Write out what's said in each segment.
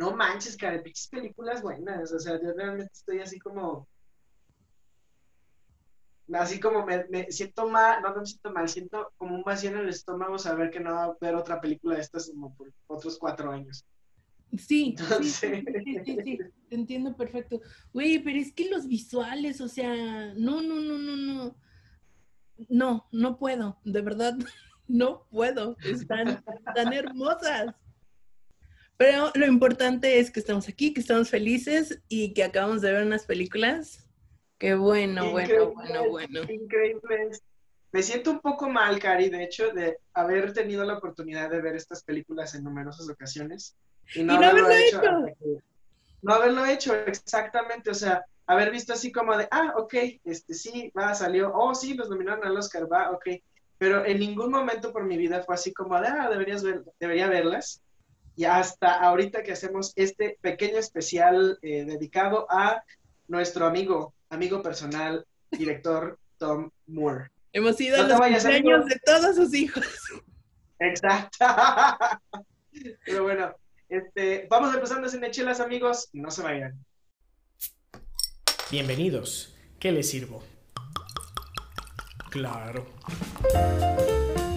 no manches, cara, pinches películas buenas. O sea, yo realmente estoy así como. Así como me, siento mal, no, no me siento mal, siento como un vacío en el estómago saber que no va a ver otra película de estas como por otros cuatro años. Sí, sí, sí, sí, te entiendo perfecto. Güey, pero es que los visuales, o sea, no, no, no, no, no. No, no puedo, de verdad, no puedo. Están tan hermosas. Pero lo importante es que estamos aquí, que estamos felices y que acabamos de ver unas películas. Qué bueno, bueno, bueno, bueno. Increíble. Me siento un poco mal, Cari, de hecho, de haber tenido la oportunidad de ver estas películas en numerosas ocasiones. Y no, haberlo, hecho. No haberlo hecho, exactamente. O sea, haber visto así como de, ah, ok, este sí, va, salió, oh, sí, los nominaron al Oscar, va, ok. Pero en ningún momento por mi vida fue así como de, ah, deberías ver, debería verlas y hasta ahorita que hacemos este pequeño especial eh, dedicado a nuestro amigo, amigo personal, director Tom Moore. Hemos ido a los cumpleaños de todos sus hijos. Exacto. Pero bueno, este, vamos empezando sin chelas, amigos. No se vayan. Bienvenidos. ¿Qué les sirvo? Claro.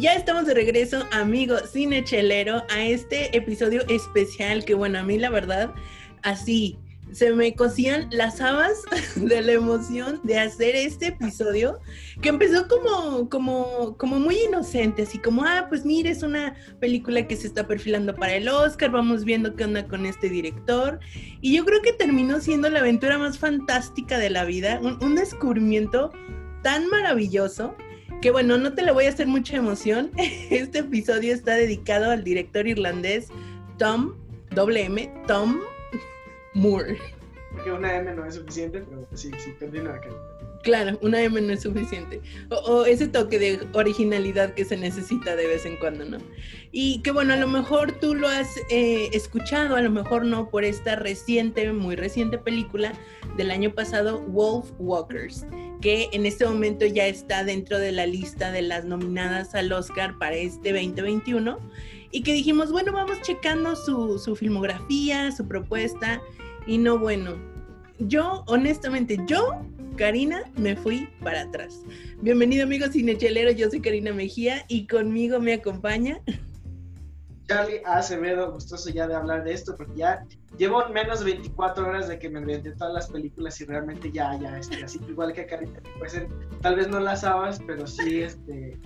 Ya estamos de regreso, amigo cinechelero, a este episodio especial que, bueno, a mí la verdad, así, se me cosían las habas de la emoción de hacer este episodio, que empezó como, como, como muy inocente, así como, ah, pues mire, es una película que se está perfilando para el Oscar, vamos viendo qué onda con este director. Y yo creo que terminó siendo la aventura más fantástica de la vida, un, un descubrimiento tan maravilloso que bueno, no te le voy a hacer mucha emoción. Este episodio está dedicado al director irlandés Tom, WM, Tom Moore. Que una M no es suficiente, pero sí, sí, continúa. Claro, una M no es suficiente. O, ese toque de originalidad que se necesita de vez en cuando, ¿no? Y que bueno, a lo mejor tú lo has eh, escuchado, a lo mejor no, por esta reciente, muy reciente película del año pasado, Wolf Walkers, que en este momento ya está dentro de la lista de las nominadas al Oscar para este 2021. Y que dijimos, bueno, vamos checando su, su filmografía, su propuesta. Y no, bueno, yo, honestamente, yo Karina, me fui para atrás. Bienvenido amigos cinechelero, yo soy Karina Mejía y conmigo me acompaña Charlie Acevedo, gustoso ya de hablar de esto, porque ya llevo menos de 24 horas de que me inventé todas las películas y realmente ya, ya, este, así igual que Karina, pues tal vez no las habas, pero sí, este,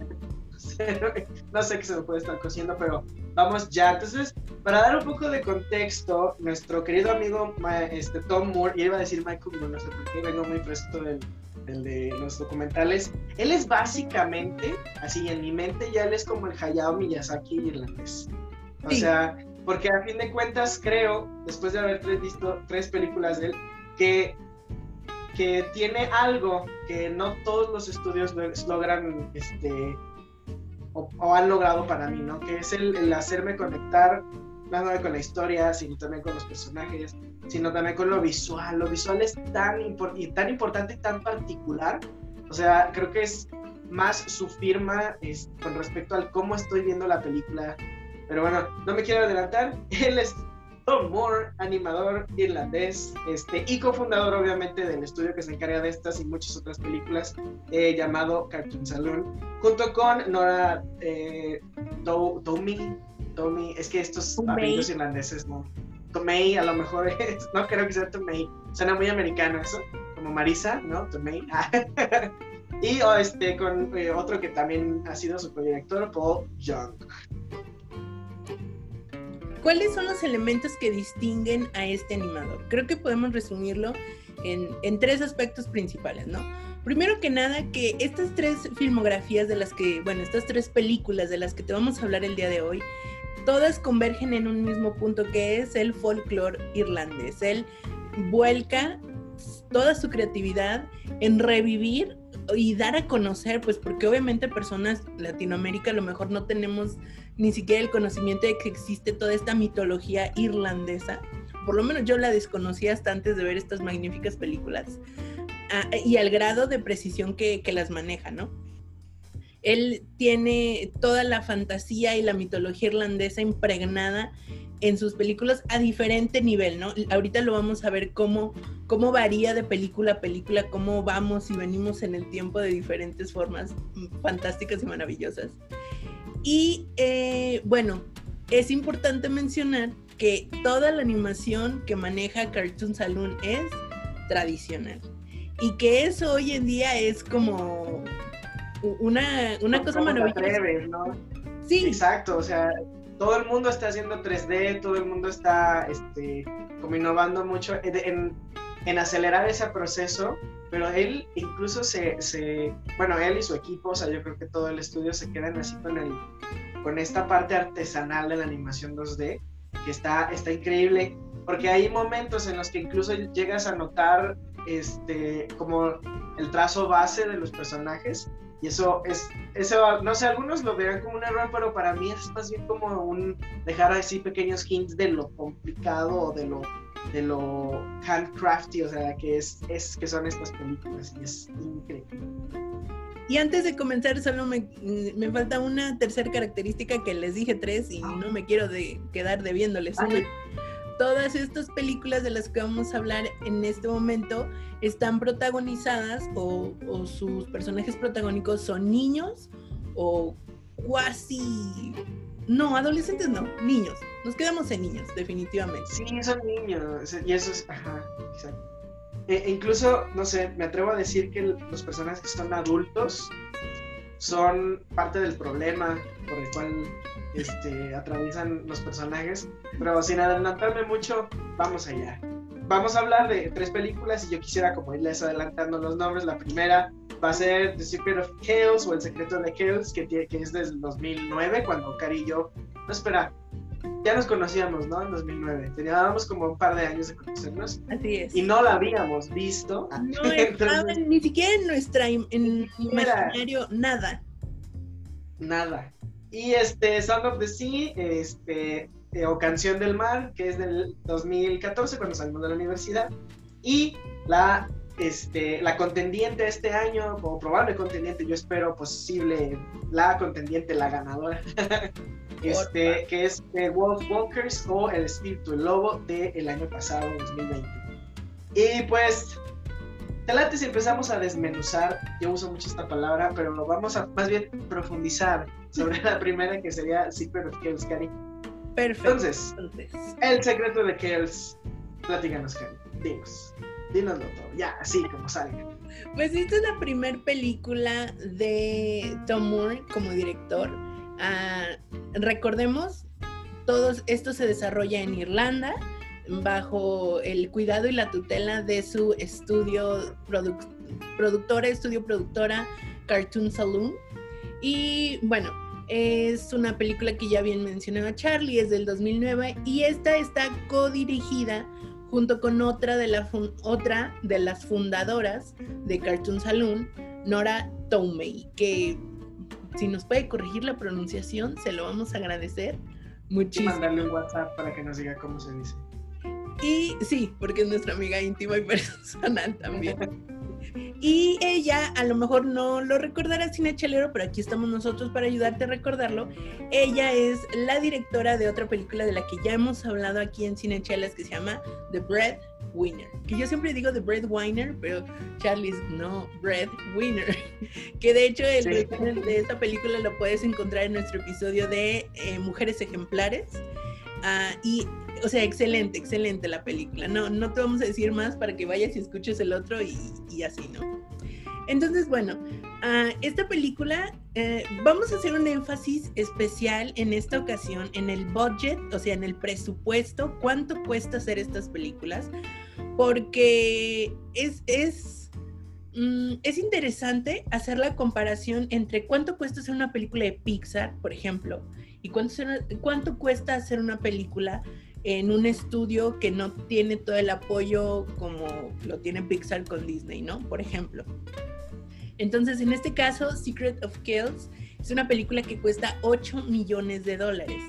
no sé qué se me puede estar cociendo, pero vamos ya. Entonces, para dar un poco de contexto, nuestro querido amigo este, Tom Moore, y iba a decir Michael, no sé por qué vengo muy fresco del, de los documentales, él es básicamente, así en mi mente, ya él es como el Hayao Miyazaki irlandés. O sea, porque a fin de cuentas creo, después de haber visto tres películas de él, que que tiene algo que no todos los estudios logran este, o, han logrado para mí, ¿no? Que es el, hacerme conectar no solo con la historia, sino también con los personajes, sino también con lo visual. Lo visual es tan, y tan importante y tan particular. O sea, creo que es más su firma es, con respecto al cómo estoy viendo la película. Pero bueno, no me quiero adelantar. Él es Tom Moore, animador irlandés, este, y cofundador obviamente del estudio que se encarga de estas y muchas otras películas, eh, llamado Cartoon Saloon, junto con Nora eh, Tommy, es que estos apellidos irlandeses, ¿no? Tomei, a lo mejor es, no creo que sea Tomei, suena muy americano eso, como Marisa, ¿no? Tomei. y oh, este, con eh, otro que también ha sido su co-director, Paul Young. ¿Cuáles son los elementos que distinguen a este animador? Creo que podemos resumirlo en, tres aspectos principales, ¿no? Primero que nada, que estas tres filmografías de las que, bueno, estas tres películas de las que te vamos a hablar el día de hoy, todas convergen en un mismo punto que es el folclore irlandés. Él vuelca toda su creatividad en revivir y dar a conocer, pues porque obviamente personas Latinoamérica a lo mejor no tenemos ni siquiera el conocimiento de que existe toda esta mitología irlandesa. Por lo menos yo la desconocía hasta antes de ver estas magníficas películas. Ah, y al grado de precisión que, que las maneja, ¿no? Él tiene toda la fantasía y la mitología irlandesa impregnada en sus películas a diferente nivel, ¿no? Ahorita lo vamos a ver cómo, cómo varía de película a película, cómo vamos y venimos en el tiempo de diferentes formas fantásticas y maravillosas. Y eh, bueno, es importante mencionar que toda la animación que maneja Cartoon Saloon es tradicional y que eso hoy en día es como una, una cosa maravillosa. ¿no? Sí. Exacto, o sea, todo el mundo está haciendo 3D, todo el mundo está este, como innovando mucho en, en acelerar ese proceso, pero él incluso se, se, bueno, él y su equipo, o sea, yo creo que todo el estudio se quedan así con, el, con esta parte artesanal de la animación 2D, que está, está increíble, porque hay momentos en los que incluso llegas a notar este, como el trazo base de los personajes. Y eso es, eso, no sé, algunos lo verán como un error, pero para mí es más bien como un dejar así pequeños hints de lo complicado o de lo, de lo handcrafty, o sea, que es, es que son estas películas y es increíble. Y antes de comenzar, solo me, me, falta una tercera característica que les dije tres y no me quiero de, quedar debiéndoles. Una todas estas películas de las que vamos a hablar en este momento están protagonizadas o, sus personajes protagónicos son niños o cuasi... No, adolescentes no, niños. Nos quedamos en niños, definitivamente. Sí, son niños. Y eso es... Ajá, exacto. E incluso, no sé, me atrevo a decir que los personajes que son adultos son parte del problema por el cual este, atraviesan los personajes. Pero sin adelantarme mucho, vamos allá. Vamos a hablar de tres películas y yo quisiera como irles adelantando los nombres. La primera va a ser The Secret of Chaos o El Secreto de Chaos, que, que es desde el 2009, cuando Cari y yo... No, espera, ya nos conocíamos, ¿no? En 2009. Teníamos como un par de años de conocernos. Así es. Y no la habíamos visto. No Entonces, ni siquiera en nuestra en imaginario, nada. Nada. Y este, Sound of the Sea, este, eh, o Canción del Mar, que es del 2014, cuando salimos de la universidad. Y la, este, la contendiente este año, o probable contendiente, yo espero posible, la contendiente, la ganadora, este, que es The Wolf Walkers o El Espíritu el Lobo del año pasado, 2020. Y pues te si empezamos a desmenuzar, yo uso mucho esta palabra, pero vamos a más bien profundizar sobre la primera que sería Secret of Kells, Cari. Perfecto. Entonces, el secreto de Kells, platícanos, Cari. Dinos, dínoslo todo, ya, así como salga. Pues esta es la primera película de Tom Moore como director. Ah, recordemos, todo esto se desarrolla en Irlanda bajo el cuidado y la tutela de su estudio productora, estudio productora Cartoon Saloon. Y bueno, es una película que ya bien mencionaba Charlie, es del 2009 y esta está codirigida junto con otra de, la otra de las fundadoras de Cartoon Saloon, Nora Tomei, que si nos puede corregir la pronunciación, se lo vamos a agradecer muchísimo. Mandarle un WhatsApp para que nos diga cómo se dice. Y sí, porque es nuestra amiga íntima y personal también. Y ella a lo mejor no lo recordará Cine Chelero, pero aquí estamos nosotros para ayudarte a recordarlo. Ella es la directora de otra película de la que ya hemos hablado aquí en Cine Chelas que se llama The Breadwinner. Que yo siempre digo The Breadwinner, pero Charlie no, Breadwinner. Que de hecho el de esta película lo puedes encontrar en nuestro episodio de eh, Mujeres Ejemplares. Ah, y o sea, excelente, excelente la película. No, no te vamos a decir más para que vayas y escuches el otro y, así, ¿no? Entonces, bueno, uh, esta película, eh, vamos a hacer un énfasis especial en esta ocasión en el budget, o sea, en el presupuesto, cuánto cuesta hacer estas películas, porque es, es mm, es interesante hacer la comparación entre cuánto cuesta hacer una película de Pixar, por ejemplo, y cuánto, cuesta hacer una película en un estudio que no tiene todo el apoyo como lo tiene Pixar con Disney, ¿no? Por ejemplo. Entonces, en este caso, Secret of Kills es una película que cuesta 8 millones de dólares.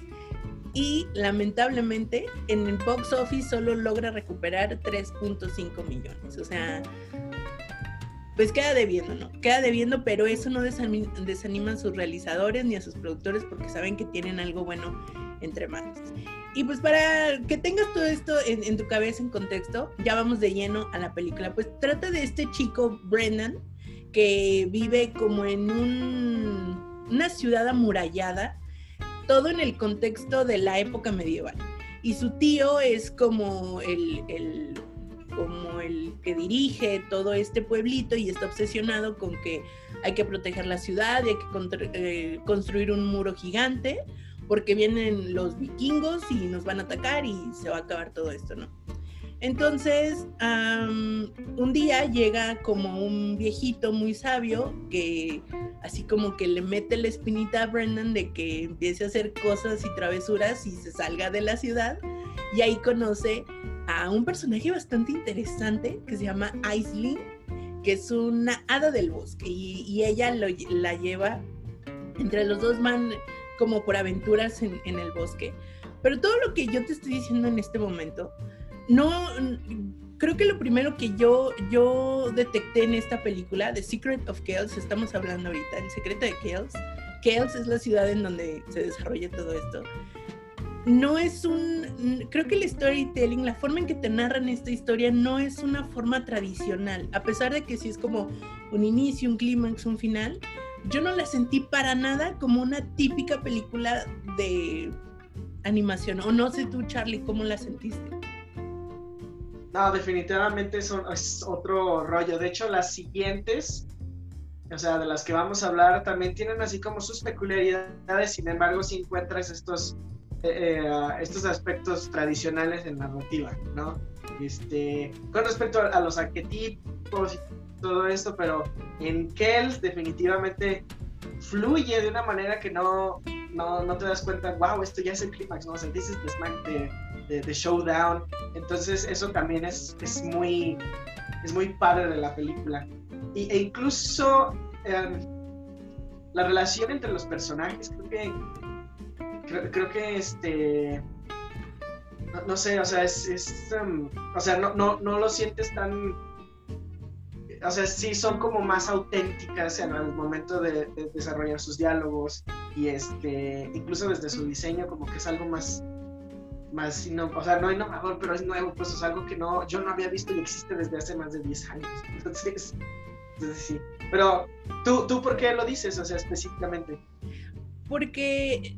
Y lamentablemente en el box office solo logra recuperar 3.5 millones. O sea, pues queda debiendo, ¿no? Queda debiendo, pero eso no desanima, a sus realizadores ni a sus productores porque saben que tienen algo bueno entre manos. Y pues para que tengas todo esto en, en, tu cabeza en contexto, ya vamos de lleno a la película. Pues trata de este chico Brennan que vive como en un una ciudad amurallada, todo en el contexto de la época medieval. Y su tío es como el, como el que dirige todo este pueblito y está obsesionado con que hay que proteger la ciudad y hay que eh, construir un muro gigante porque vienen los vikingos y nos van a atacar y se va a acabar todo esto, ¿no? Entonces, un día llega como un viejito muy sabio que así como que le mete la espinita a Brendan de que empiece a hacer cosas y travesuras y se salga de la ciudad. Y ahí conoce a un personaje bastante interesante que se llama Aisling, que es una hada del bosque y, ella la lleva, entre los dos van como por aventuras en el bosque. Pero todo lo que yo te estoy diciendo en este momento no, creo que lo primero que yo, yo detecté en esta película, The Secret of Chaos, estamos hablando ahorita, El secreto de Chaos. Chaos es la ciudad en donde se desarrolla todo esto. No es un, creo que el storytelling, la forma en que te narran esta historia no es una forma tradicional, a pesar de que sí es como un inicio, un clímax, un final, yo no la sentí para nada como una típica película de animación, o no sé tú Charlie, ¿cómo la sentiste? No, definitivamente son, es otro rollo. De hecho, las siguientes, o sea, de las que vamos a hablar, también tienen así como sus peculiaridades. Sin embargo, si encuentras estos, eh, eh, estos aspectos tradicionales en narrativa, ¿no? Este, con respecto a, los arquetipos y todo esto, pero en Kells definitivamente fluye de una manera que no, no, no te das cuenta, wow, esto ya es el clímax, ¿no? O sea, dices de, de, de, showdown. Entonces eso también es, es, muy, es muy padre de la película. Y, e incluso em, la relación entre los personajes, creo que, creo, que este... No, sé, o sea, es, es um, o sea, no, no, no lo sientes tan o sea, sí son como más auténticas en el momento de, de, desarrollar sus diálogos y este, incluso desde su diseño como que es algo más, más, no, o sea, no innovador, pero es nuevo, pues es algo que no, yo no había visto y existe desde hace más de 10 años. Entonces, entonces sí. Pero, ¿tú, ¿tú por qué lo dices, o sea, específicamente? Porque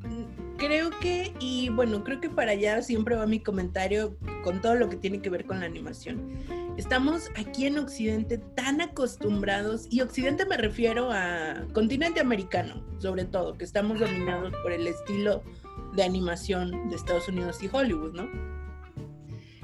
creo que, y bueno, creo que para allá siempre va mi comentario con todo lo que tiene que ver con la animación. Estamos aquí en Occidente tan acostumbrados, y Occidente me refiero a continente americano, sobre todo, que estamos dominados por el estilo de animación de Estados Unidos y Hollywood, ¿no?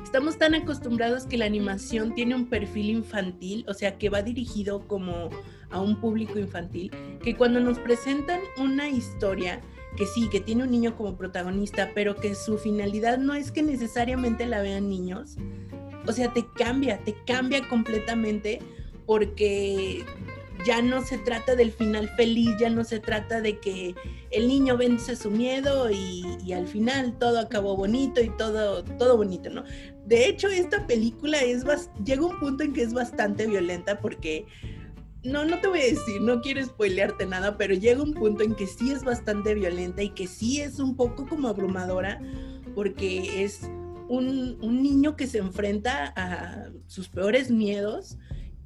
Estamos tan acostumbrados que la animación tiene un perfil infantil, o sea, que va dirigido como a un público infantil, que cuando nos presentan una historia que sí, que tiene un niño como protagonista, pero que su finalidad no es que necesariamente la vean niños, o sea, te cambia, te cambia completamente porque ya no se trata del final feliz, ya no se trata de que el niño vence su miedo y, al final todo acabó bonito y todo, todo bonito, ¿no? De hecho, esta película es llega un punto en que es bastante violenta porque no, no te voy a decir, no quiero spoilearte nada, pero llega un punto en que sí es bastante violenta y que sí es un poco como abrumadora porque es un, un niño que se enfrenta a sus peores miedos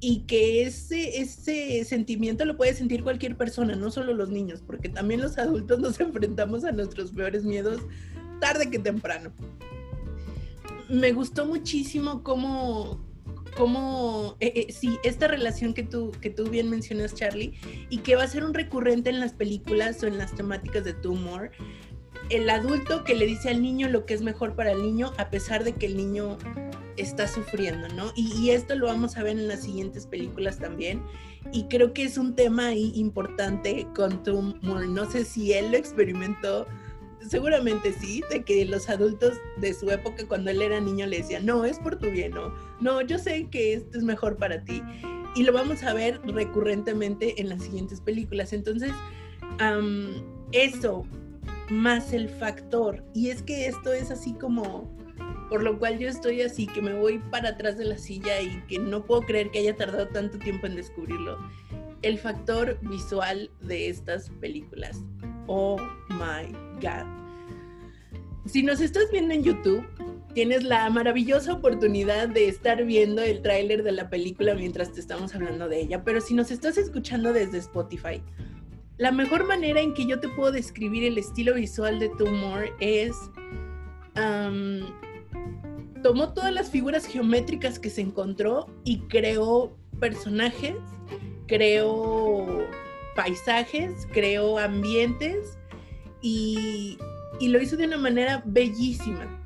y que ese, ese sentimiento lo puede sentir cualquier persona, no solo los niños, porque también los adultos nos enfrentamos a nuestros peores miedos tarde que temprano. Me gustó muchísimo cómo, cómo eh, eh, sí, esta relación que tú, que tú bien mencionas, Charlie, y que va a ser un recurrente en las películas o en las temáticas de tumor, el adulto que le dice al niño lo que es mejor para el niño, a pesar de que el niño está sufriendo, ¿no? Y, esto lo vamos a ver en las siguientes películas también. Y creo que es un tema importante con Tom Moore. No sé si él lo experimentó, seguramente sí, de que los adultos de su época cuando él era niño le decían, no, es por tu bien, no, no, yo sé que esto es mejor para ti. Y lo vamos a ver recurrentemente en las siguientes películas. Entonces, eso, más el factor. Y es que esto es así como por lo cual yo estoy así, que me voy para atrás de la silla y que no puedo creer que haya tardado tanto tiempo en descubrirlo. El factor visual de estas películas. Oh my God. Si nos estás viendo en YouTube, tienes la maravillosa oportunidad de estar viendo el tráiler de la película mientras te estamos hablando de ella, pero si nos estás escuchando desde Spotify, la mejor manera en que yo te puedo describir el estilo visual de Tumor es tomó todas las figuras geométricas que se encontró y creó personajes, creó paisajes, creó ambientes y, lo hizo de una manera bellísima.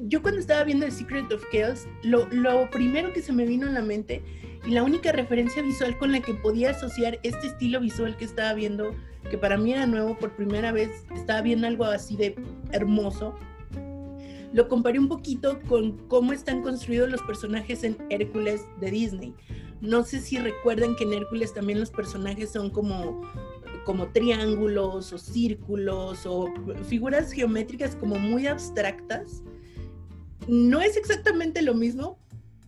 Yo cuando estaba viendo The Secret of Chaos, lo, lo primero que se me vino a la mente y la única referencia visual con la que podía asociar este estilo visual que estaba viendo, que para mí era nuevo por primera vez, estaba viendo algo así de hermoso, lo comparé un poquito con cómo están construidos los personajes en Hércules de Disney. No sé si recuerdan que en Hércules también los personajes son como, como triángulos o círculos o figuras geométricas como muy abstractas. No es exactamente lo mismo,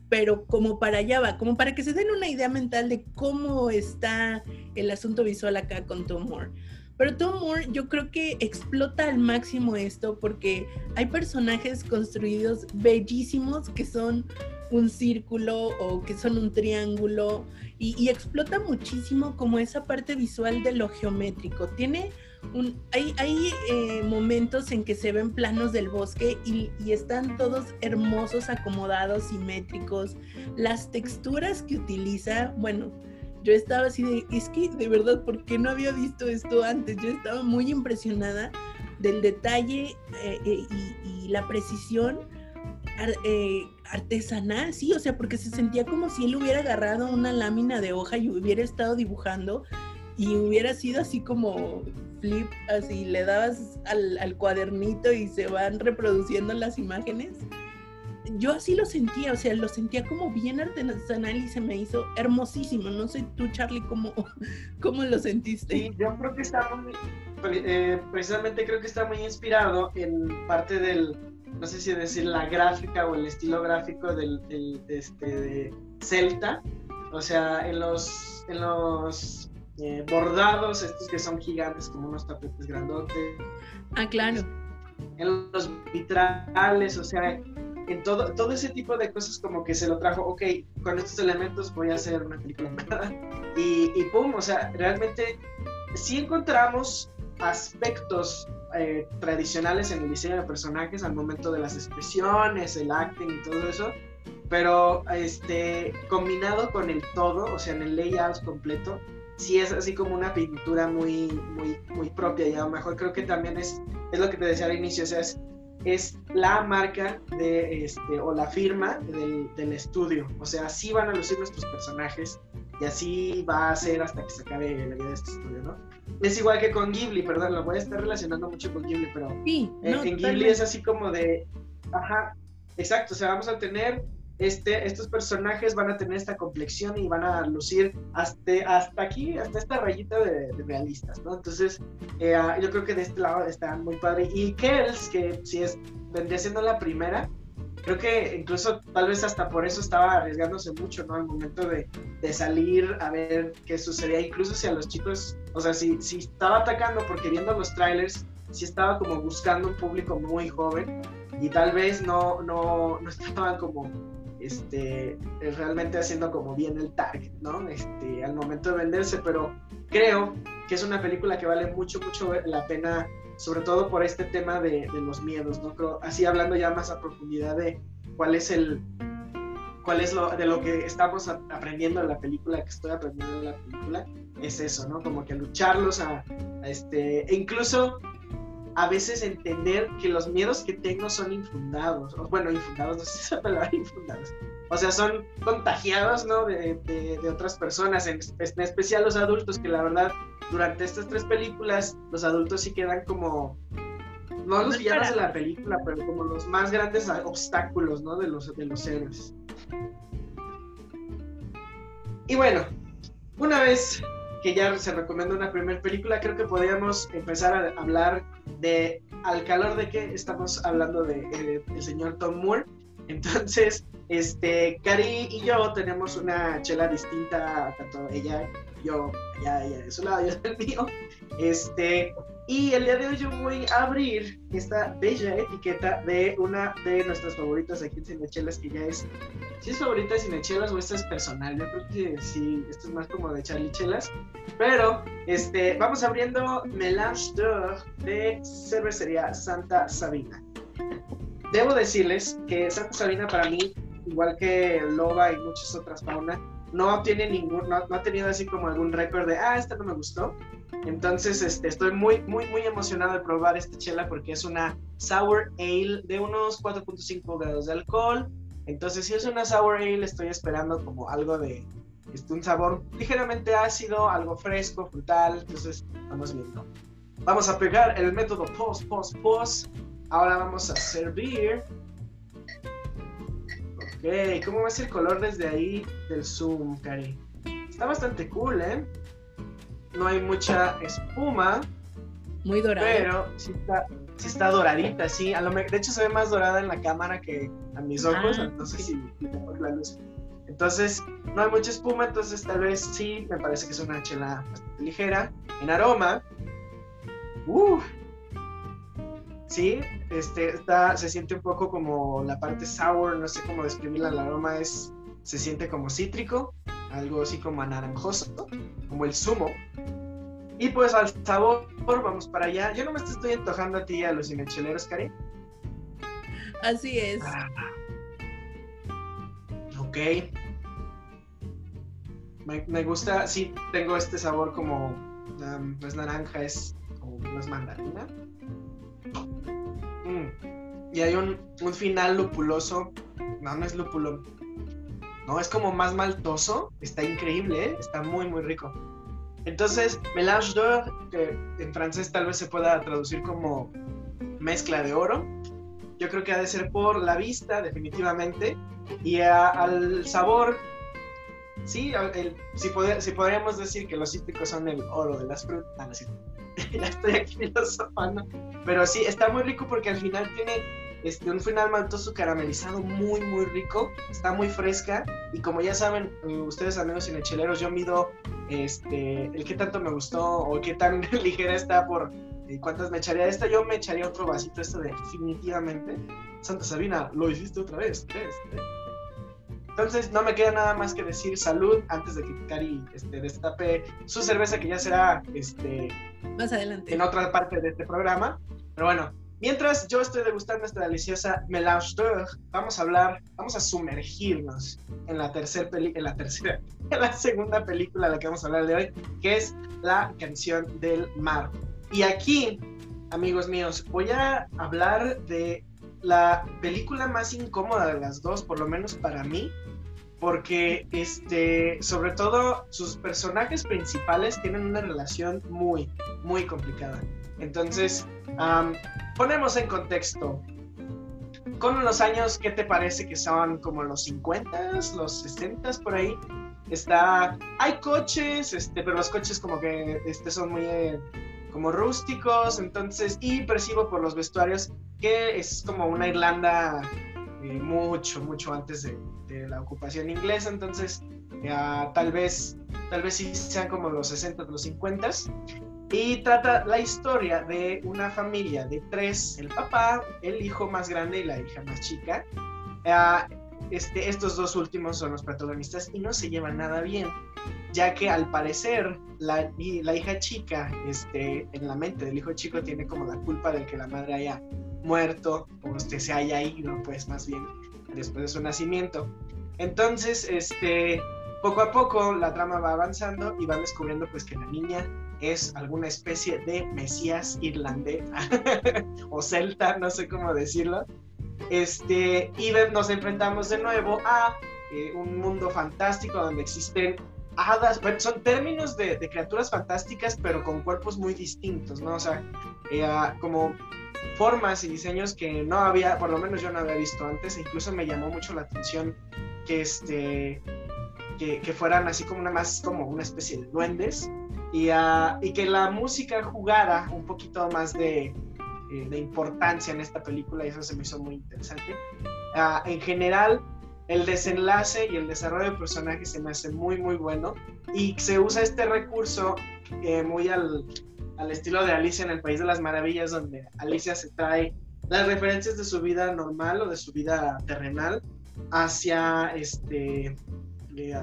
pero como para allá va, como para que se den una idea mental de cómo está el asunto visual acá con Tom Moore. Pero Tom Moore yo creo que explota al máximo esto porque hay personajes construidos bellísimos que son un círculo o que son un triángulo y, explota muchísimo como esa parte visual de lo geométrico. Tiene un, hay, hay eh, momentos en que se ven planos del bosque y, y, están todos hermosos, acomodados, simétricos. Las texturas que utiliza, bueno, yo estaba así de, es que de verdad, ¿por qué no había visto esto antes? Yo estaba muy impresionada del detalle eh, eh, y, la precisión eh, artesanal, sí, o sea, porque se sentía como si él hubiera agarrado una lámina de hoja y hubiera estado dibujando y hubiera sido así como flip, así le dabas al, al cuadernito y se van reproduciendo las imágenes yo así lo sentía, o sea, lo sentía como bien artesanal y se me hizo hermosísimo. No sé tú, Charlie, cómo, cómo lo sentiste. Sí, yo creo que está muy, eh, precisamente creo que está muy inspirado en parte del, no sé si decir la gráfica o el estilo gráfico del, este, de Celta. O sea, en los, en los eh, bordados, estos que son gigantes, como unos tapetes grandotes. Ah, claro. En los vitrales, o sea, en todo, todo ese tipo de cosas como que se lo trajo, ok, con estos elementos voy a hacer una película y, y pum, o sea, realmente sí encontramos aspectos eh, tradicionales en el diseño de personajes al momento de las expresiones, el acting y todo eso, pero este, combinado con el todo, o sea, en el layout completo, sí es así como una pintura muy, muy, muy propia y a lo mejor creo que también es, es lo que te decía al inicio, o sea, es es la marca de, este, o la firma del, del, estudio. O sea, así van a lucir nuestros personajes y así va a ser hasta que se acabe la vida de este estudio, ¿no? Es igual que con Ghibli, perdón, lo voy a estar relacionando mucho con Ghibli, pero sí, eh, en Ghibli es así como de, ajá, exacto, o sea, vamos a tener este, estos personajes van a tener esta complexión y van a lucir hasta, hasta aquí, hasta esta rayita de, realistas, ¿no? Entonces, eh, ah, yo creo que de este lado está muy padre. Y Kells, que si es, vendría siendo la primera, creo que incluso tal vez hasta por eso estaba arriesgándose mucho, ¿no? Al momento de, de salir a ver qué sucedía, incluso si a los chicos, o sea, si, si estaba atacando porque viendo los trailers, si estaba como buscando un público muy joven y tal vez no, no, no estaban como este, realmente haciendo como bien el target, ¿no? Este, al momento de venderse, pero creo que es una película que vale mucho, mucho la pena, sobre todo por este tema de, los miedos, ¿no? Así hablando ya más a profundidad de cuál es el, cuál es lo de lo que estamos aprendiendo en la película, que estoy aprendiendo en la película, es eso, ¿no? Como que lucharlos a, a este, e incluso a veces entender que los miedos que tengo son infundados. Bueno, infundados, no sé si esa palabra infundados. O sea, son contagiados, ¿no? De, de, otras personas, en, en, especial los adultos, que la verdad, durante estas tres películas, los adultos sí quedan como, no los villanos de la película, pero como los más grandes obstáculos, ¿no? De los, de los héroes. Y bueno, una vez que ya se recomienda una primera película, creo que podríamos empezar a hablar de al calor de que estamos hablando de eh, el señor Tom Moore. Entonces, este, Cari y yo tenemos una chela distinta, tanto ella, yo, ella, ella de su lado, yo del mío. Este, y el día de hoy yo voy a abrir esta bella etiqueta de una de nuestras favoritas aquí en Cinechelas, que ya es, si es favorita de Cinechelas o esta es personal, yo creo que sí, esto es más como de Charlie Chelas, pero este, vamos abriendo Melange d'Or de cervecería Santa Sabina. Debo decirles que Santa Sabina para mí, igual que Loba y muchas otras faunas, no tiene ningún, no, ha tenido así como algún récord de, ah, esta no me gustó. Entonces, este, estoy muy, muy, muy emocionado de probar esta chela porque es una sour ale de unos 4.5 grados de alcohol. Entonces, si es una sour ale, estoy esperando como algo de, este, un sabor ligeramente ácido, algo fresco, frutal. Entonces, vamos viendo. Vamos a pegar el método post, post, post. Ahora vamos a servir. Ok, ¿cómo va a ser el color desde ahí del zoom, Cari? Está bastante cool, ¿eh? No hay mucha espuma. Muy dorada. Pero sí está, sí está doradita, sí. A lo de hecho se ve más dorada en la cámara que a mis ojos, ah, entonces sí, la luz. Entonces, no hay mucha espuma, entonces tal vez sí, me parece que es una chela bastante ligera. En aroma, uh, sí, este, está, se siente un poco como la parte sour, no sé cómo describirla, el aroma es, se siente como cítrico, algo así como anaranjoso, como el zumo. Y pues al sabor, vamos para allá. Yo no me estoy antojando a ti a los inecheleros, Cari. Así es. Ah. Ok. Me, gusta, sí, tengo este sabor como, um, es naranja, es como, no es mandarina. Mm. Y hay un, un final lupuloso. No, no es lúpulo. No, es como más maltoso. Está increíble, ¿eh? Está muy, muy rico. Entonces, mélange d'or, que en francés tal vez se pueda traducir como mezcla de oro. Yo creo que ha de ser por la vista, definitivamente. Y al sabor, sí, si, si, podríamos decir que los cítricos son el oro de las frutas. Ah, no, ya estoy aquí filosofando. Pero sí, está muy rico porque al final tiene este, un final maltoso caramelizado muy, muy rico. Está muy fresca. Y como ya saben, eh, ustedes amigos cinecheleros, yo mido este, el qué tanto me gustó o qué tan ligera está por eh, cuántas me echaría esta. Yo me echaría otro vasito, esto definitivamente. Santa Sabina, lo hiciste otra vez. Entonces no me queda nada más que decir salud antes de que Cari este, destape su cerveza que ya será este, más adelante en otra parte de este programa. Pero bueno, mientras yo estoy degustando esta deliciosa Melange d'Or, vamos a hablar, vamos a sumergirnos en la en la tercera, en la segunda película de la que vamos a hablar de hoy, que es La canción del mar. Y aquí, amigos míos, voy a hablar de la película más incómoda de las dos, por lo menos para mí, porque este, sobre todo sus personajes principales tienen una relación muy, muy complicada. Entonces, ponemos en contexto. Con los años, ¿qué te parece que son como los 50, los 60 por ahí? Está, hay coches, este, pero los coches como que este, son muy eh, como rústicos, entonces, y percibo por los vestuarios que es como una Irlanda eh, mucho, mucho antes de, la ocupación inglesa, entonces tal vez tal vez sí sean como los 60, los 50 y trata la historia de una familia de tres, el papá, el hijo más grande y la hija más chica. este, estos dos últimos son los protagonistas y no se llevan nada bien, ya que al parecer la, la hija chica, este, en la mente del hijo chico, tiene como la culpa de que la madre haya muerto o usted se haya ido, pues más bien después de su nacimiento. Entonces, este, poco a poco la trama va avanzando y van descubriendo pues que la niña es alguna especie de mesías irlandés o celta, no sé cómo decirlo. Este, y nos enfrentamos de nuevo a eh, un mundo fantástico donde existen hadas, son términos de, criaturas fantásticas, pero con cuerpos muy distintos, ¿no? O sea, eh, como formas y diseños que no había, por lo menos yo no había visto antes, e incluso me llamó mucho la atención que este que, fueran así como una más como una especie de duendes y, ah, y que la música jugara un poquito más de, eh, de, importancia en esta película y eso se me hizo muy interesante. Ah, en general, el desenlace y el desarrollo de personajes se me hace muy muy bueno y se usa este recurso eh, muy al, al estilo de Alicia en el País de las Maravillas, donde Alicia se trae las referencias de su vida normal o de su vida terrenal hacia este eh,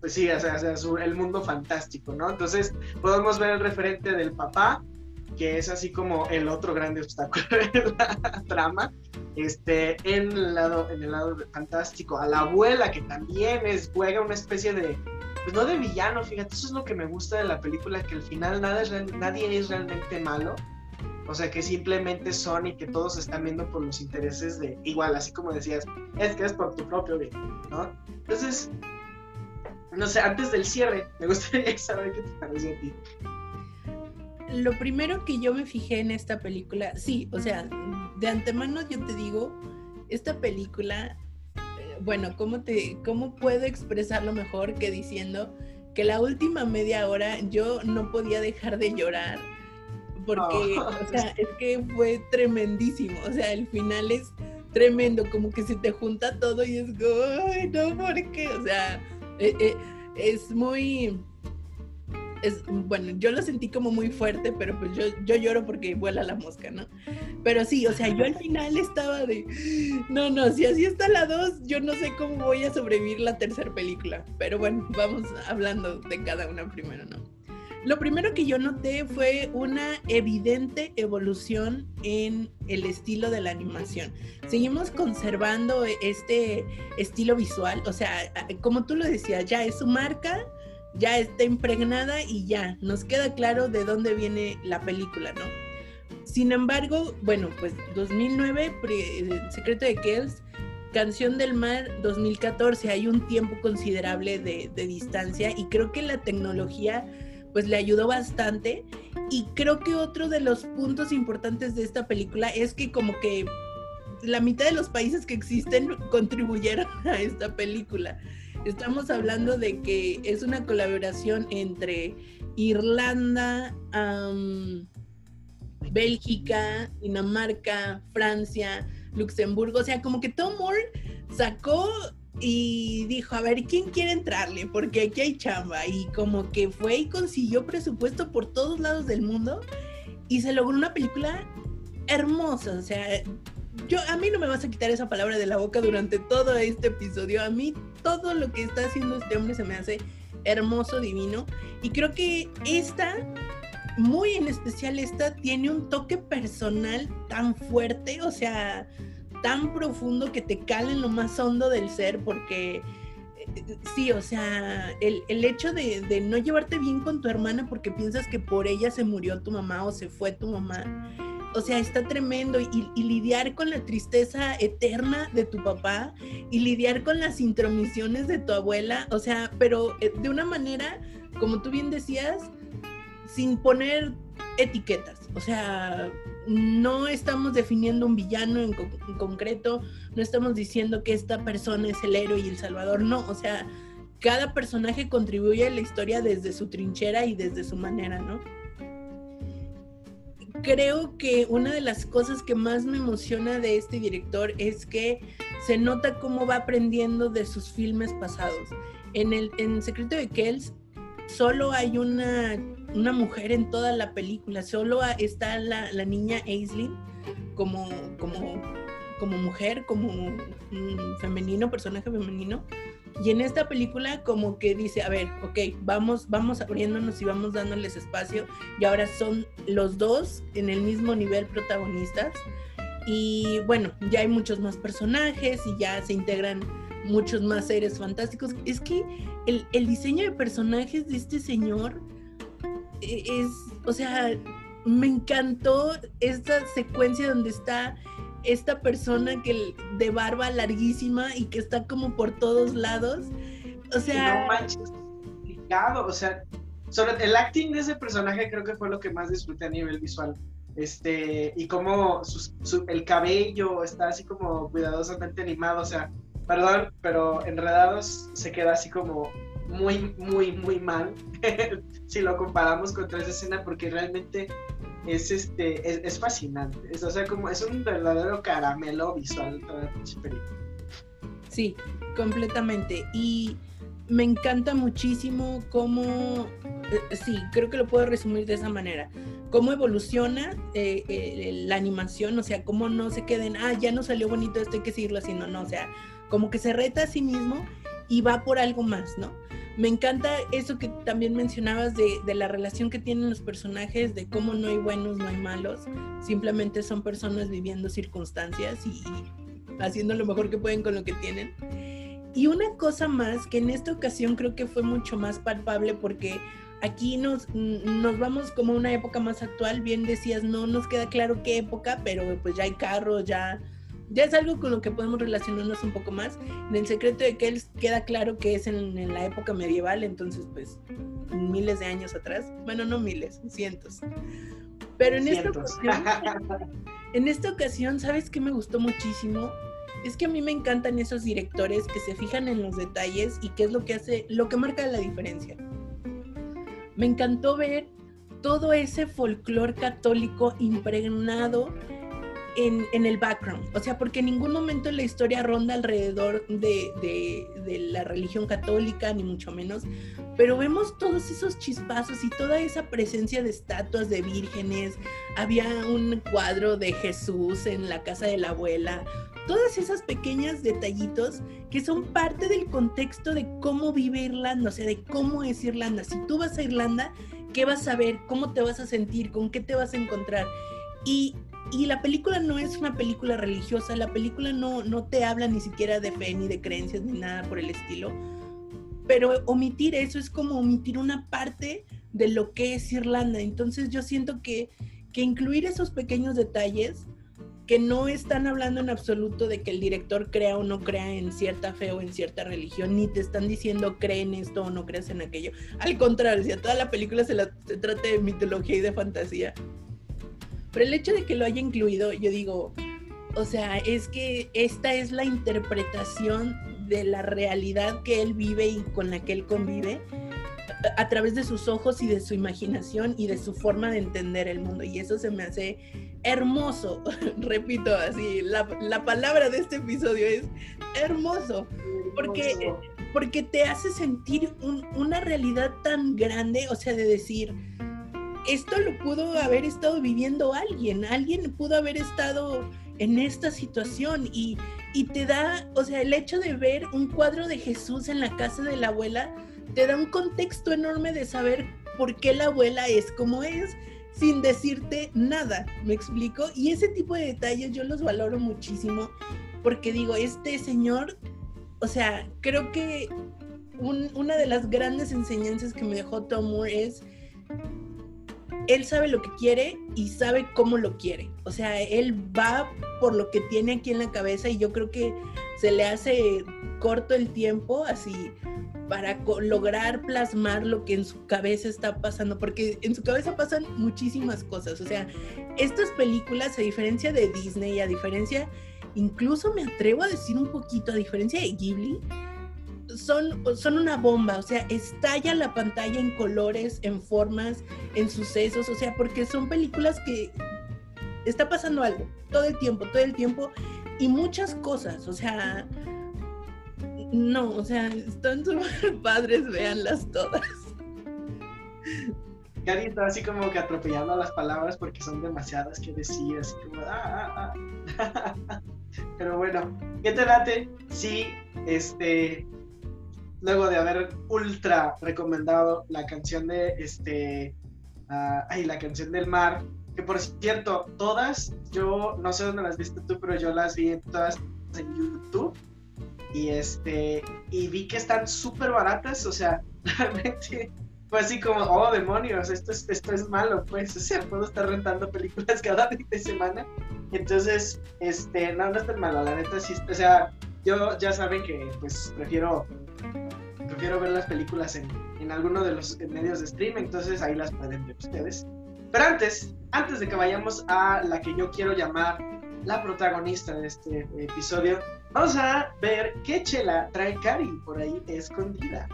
pues sí, hacia, el mundo fantástico, ¿no? Entonces podemos ver el referente del papá, que es así como el otro grande obstáculo de la trama, este, en el lado, en el lado fantástico, a la abuela que también es, juega una especie de pues no de villano, fíjate, eso es lo que me gusta de la película, que al final nada es nadie es realmente malo, o sea, que simplemente son y que todos están viendo por los intereses de, igual, así como decías, es que es por tu propio bien, ¿no? Entonces, no sé, antes del cierre, me gustaría saber qué te parece a ti. Lo primero que yo me fijé en esta película, sí, o sea, de antemano yo te digo, esta película bueno, ¿cómo, te, ¿cómo puedo expresarlo mejor que diciendo que la última media hora yo no podía dejar de llorar? Porque, oh. o sea, es que fue tremendísimo. O sea, el final es tremendo, como que se te junta todo y es, ay, no, ¿por qué? O sea, eh, eh, es muy bueno, yo lo sentí como muy fuerte, pero pues yo, yo lloro porque vuela la mosca, ¿no? Pero sí, o sea, yo al final estaba de, no, no, si así está la 2, yo no sé cómo voy a sobrevivir la tercera película. Pero bueno, vamos hablando de cada una primero, ¿no? Lo primero que yo noté fue una evidente evolución en el estilo de la animación. Seguimos conservando este estilo visual, o sea, como tú lo decías, ya es su marca, ya está impregnada y ya nos queda claro de dónde viene la película, ¿no? Sin embargo, bueno, pues 2009, Secreto de Kells, Canción del Mar 2014, hay un tiempo considerable de, de, distancia y creo que la tecnología pues le ayudó bastante y creo que otro de los puntos importantes de esta película es que como que la mitad de los países que existen contribuyeron a esta película. Estamos hablando de que es una colaboración entre Irlanda, Bélgica, Dinamarca, Francia, Luxemburgo. O sea, como que Tom Moore sacó y dijo, a ver, ¿quién quiere entrarle? Porque aquí hay chamba. Y como que fue y consiguió presupuesto por todos lados del mundo y se logró una película hermosa. O sea, yo, a mí no me vas a quitar esa palabra de la boca durante todo este episodio. A mí todo lo que está haciendo este hombre se me hace hermoso, divino. Y creo que esta, muy en especial esta, tiene un toque personal tan fuerte, o sea, tan profundo que te cala en lo más hondo del ser, porque eh, sí, o sea, el, hecho de, de, no llevarte bien con tu hermana porque piensas que por ella se murió tu mamá o se fue tu mamá o sea, está tremendo y, lidiar con la tristeza eterna de tu papá y lidiar con las intromisiones de tu abuela, o sea, pero eh, de una manera, como tú bien decías, sin poner etiquetas, o sea, no estamos definiendo un villano en, en concreto, no estamos diciendo que esta persona es el héroe y el salvador, no, o sea, cada personaje contribuye a la historia desde su trinchera y desde su manera, ¿no? Creo que una de las cosas que más me emociona de este director es que se nota cómo va aprendiendo de sus filmes pasados. En el en Secreto de Kells solo hay una, una mujer en toda la película, solo está la, la niña Aislinn como, como, como mujer, como un femenino, personaje femenino. Y en esta película como que dice, a ver, ok, vamos, vamos abriéndonos y vamos dándoles espacio. Y ahora son los dos en el mismo nivel protagonistas. Y bueno, ya hay muchos más personajes y ya se integran muchos más seres fantásticos. Es que el, el diseño de personajes de este señor e, es, o sea, me encantó esta secuencia donde está esta persona que de barba larguísima y que está como por todos lados. O sea, no manches, complicado, o sea, sobre el acting de ese personaje creo que fue lo que más disfruté a nivel visual. Este, y como el cabello está así como cuidadosamente animado, o sea, perdón, pero Enredados se queda así como muy, muy, muy mal si lo comparamos con esa escena porque realmente es este es, fascinante. Es, o sea, como es un verdadero caramelo visual toda la película. Sí, completamente. Y me encanta muchísimo cómo, eh, sí, creo que lo puedo resumir de esa manera, cómo evoluciona eh, la animación, o sea, cómo no se queden, ah, ya no salió bonito esto, hay que seguirlo no, no, o sea, como que se reta a sí mismo y va por algo más, ¿no? Me encanta eso que también mencionabas de, de, la relación que tienen los personajes, de cómo no hay buenos, no hay malos, simplemente son personas viviendo circunstancias y, haciendo lo mejor que pueden con lo que tienen. Y una cosa más que en esta ocasión creo que fue mucho más palpable porque aquí nos, nos vamos como a una época más actual, bien decías, no nos queda claro qué época, pero pues ya hay carros, ya ya es algo con lo que podemos relacionarnos un poco más. En el secreto de que él queda claro que es en, la época medieval, entonces pues miles de años atrás, bueno, no miles, cientos. Pero en esta ocasión, en esta ocasión, ¿sabes qué me gustó muchísimo? Es que a mí me encantan esos directores que se fijan en los detalles y qué es lo que hace, lo que marca la diferencia. Me encantó ver todo ese folclore católico impregnado en, el background. O sea, porque en ningún momento la historia ronda alrededor de, la religión católica, ni mucho menos. Pero vemos todos esos chispazos y toda esa presencia de estatuas de vírgenes. Había un cuadro de Jesús en la casa de la abuela. Todas esas pequeñas detallitos que son parte del contexto de cómo vive Irlanda, o sea, de cómo es Irlanda. Si tú vas a Irlanda, ¿qué vas a ver? ¿Cómo te vas a sentir? ¿Con qué te vas a encontrar? Y y la película no es una película religiosa, la película no, no te habla ni siquiera de fe, ni de creencias, ni nada por el estilo. Pero omitir eso es como omitir una parte de lo que es Irlanda. Entonces yo siento que, que incluir esos pequeños detalles que no están hablando en absoluto de que el director crea o no crea en cierta fe o en cierta religión, ni te están diciendo creen esto o no crees en aquello. Al contrario, si a toda la película se, la, se trata de mitología y de fantasía, pero el hecho de que lo haya incluido, yo digo, o sea, es que esta es la interpretación de la realidad que él vive y con la que él convive a través de sus ojos y de su imaginación y de su forma de entender el mundo. Y eso se me hace hermoso. Repito, así, la, la, palabra de este episodio es hermoso. Porque, porque te hace sentir una realidad tan grande, o sea, de decir, esto lo pudo haber estado viviendo alguien, alguien pudo haber estado en esta situación y, y te da, o sea, el hecho de ver un cuadro de Jesús en la casa de la abuela, te da un contexto enorme de saber por qué la abuela es como es sin decirte nada, ¿me explico? Y ese tipo de detalles yo los valoro muchísimo porque digo, este señor, o sea, creo que una de las grandes enseñanzas que me dejó Tom Moore es él sabe lo que quiere y sabe cómo lo quiere. O sea, él va por lo que tiene aquí en la cabeza y yo creo que se le hace corto el tiempo así para lograr plasmar lo que en su cabeza está pasando, porque en su cabeza pasan muchísimas cosas. O sea, estas películas, a diferencia de Disney, a diferencia, incluso me atrevo a decir un poquito, a diferencia de Ghibli, son, son una bomba, o sea, estalla la pantalla en colores, en formas, en sucesos, o sea, porque son películas que está pasando algo todo el tiempo, todo el tiempo, y muchas cosas, o sea, no, o sea, están súper padres, véanlas todas. Cari está así como que atropellando las palabras porque son demasiadas que decir, así como, ah, ah, ah. Pero bueno, ¿qué te late? Sí, este, luego de haber ultra recomendado la canción de este, uh, ay, la canción del mar, que por cierto, todas, yo no sé dónde las viste tú, pero yo las vi todas en YouTube y este, y vi que están súper baratas, o sea, realmente fue así como, oh demonios, esto es, esto es malo, pues, o sea, puedo estar rentando películas cada fin de semana. Entonces, este, no, no es tan malo, la neta sí, o sea, yo ya saben que pues prefiero prefiero ver las películas en, en alguno de los medios de streaming, entonces ahí las pueden ver ustedes. Pero antes, antes de que vayamos a la que yo quiero llamar la protagonista de este episodio, vamos a ver qué chela trae Cari por ahí escondida.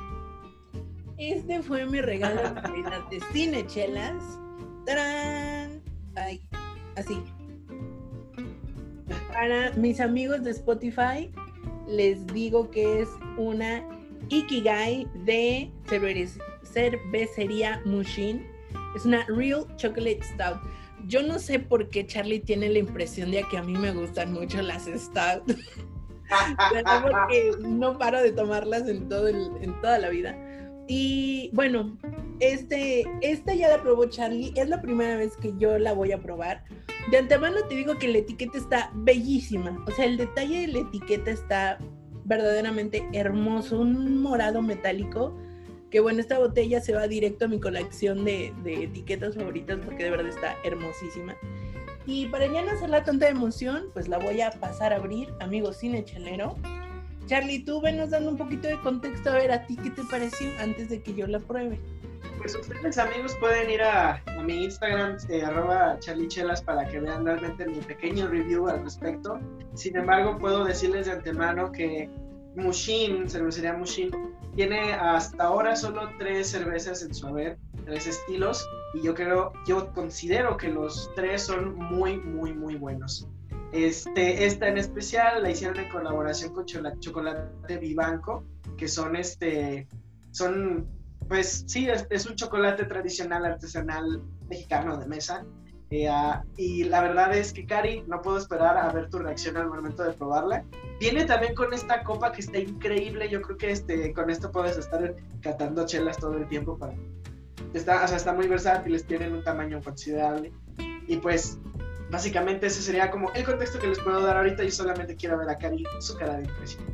Este fue mi regalo de Cine Chelas. ¡Tarán! Ay, así. Para mis amigos de Spotify, les digo que es una Ikigai de cervecería Mushin. Es una Real Chocolate Stout. Yo no sé por qué Charlie tiene la impresión de que a mí me gustan mucho las Stout. no paro de tomarlas en, todo en toda la vida. Y bueno, este, esta ya la probó Charlie. Es la primera vez que yo la voy a probar. De antemano te digo que la etiqueta está bellísima. O sea, el detalle de la etiqueta está verdaderamente hermoso. Un morado metálico. Que bueno, esta botella se va directo a mi colección de, de etiquetas favoritas porque de verdad está hermosísima. Y para ya no hacerla tanta emoción, pues la voy a pasar a abrir, amigo cine chelero. Charlie, tú venos dando un poquito de contexto a ver a ti qué te pareció antes de que yo la pruebe. Pues ustedes amigos pueden ir a, mi Instagram, eh, arroba charlichelas, para que vean realmente mi pequeño review al respecto. Sin embargo, puedo decirles de antemano que Mushin, cervecería Mushin, tiene hasta ahora solo tres cervezas en su haber, tres estilos, y yo creo, yo considero que los tres son muy, muy, muy buenos. Este, esta en especial la hicieron en colaboración con Chocolate Vivanco, que son este, son pues sí, es, un chocolate tradicional artesanal mexicano de mesa. Eh, ah, y la verdad es que, Cari, no puedo esperar a ver tu reacción al momento de probarla. Viene también con esta copa que está increíble. Yo creo que este, con esto puedes estar catando chelas todo el tiempo. Para... Está, o sea, está muy versátiles, tienen un tamaño considerable. Y pues, básicamente ese sería como el contexto que les puedo dar ahorita. Yo solamente quiero ver a Cari su cara de impresión.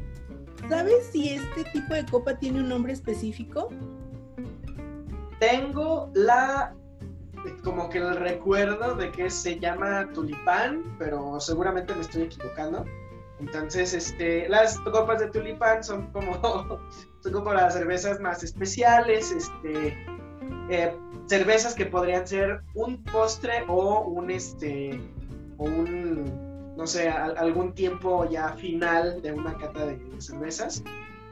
¿Sabes si este tipo de copa tiene un nombre específico? Tengo la como que el recuerdo de que se llama tulipán, pero seguramente me estoy equivocando. Entonces, este, las copas de tulipán son como, son como las cervezas más especiales, este, eh, cervezas que podrían ser un postre o un, este, o un, no sé, algún tiempo ya final de una cata de, cervezas.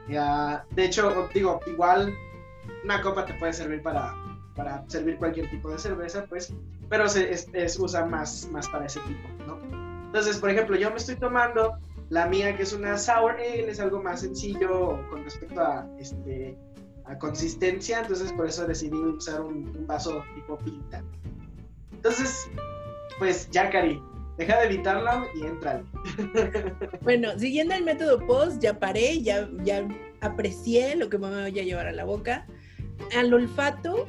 Ya, de hecho, digo, igual una copa te puede servir para, para servir cualquier tipo de cerveza, pues, pero se usa más, más para ese tipo, ¿no? Entonces, por ejemplo, yo me estoy tomando la mía, que es una sour ale, es algo más sencillo con respecto a, este, a consistencia, entonces por eso decidí usar un, vaso tipo pinta. Entonces, pues ya, Cari, deja de evitarlo y entra. Bueno, siguiendo el método post, ya paré, ya, ya aprecié lo que me voy a llevar a la boca al olfato,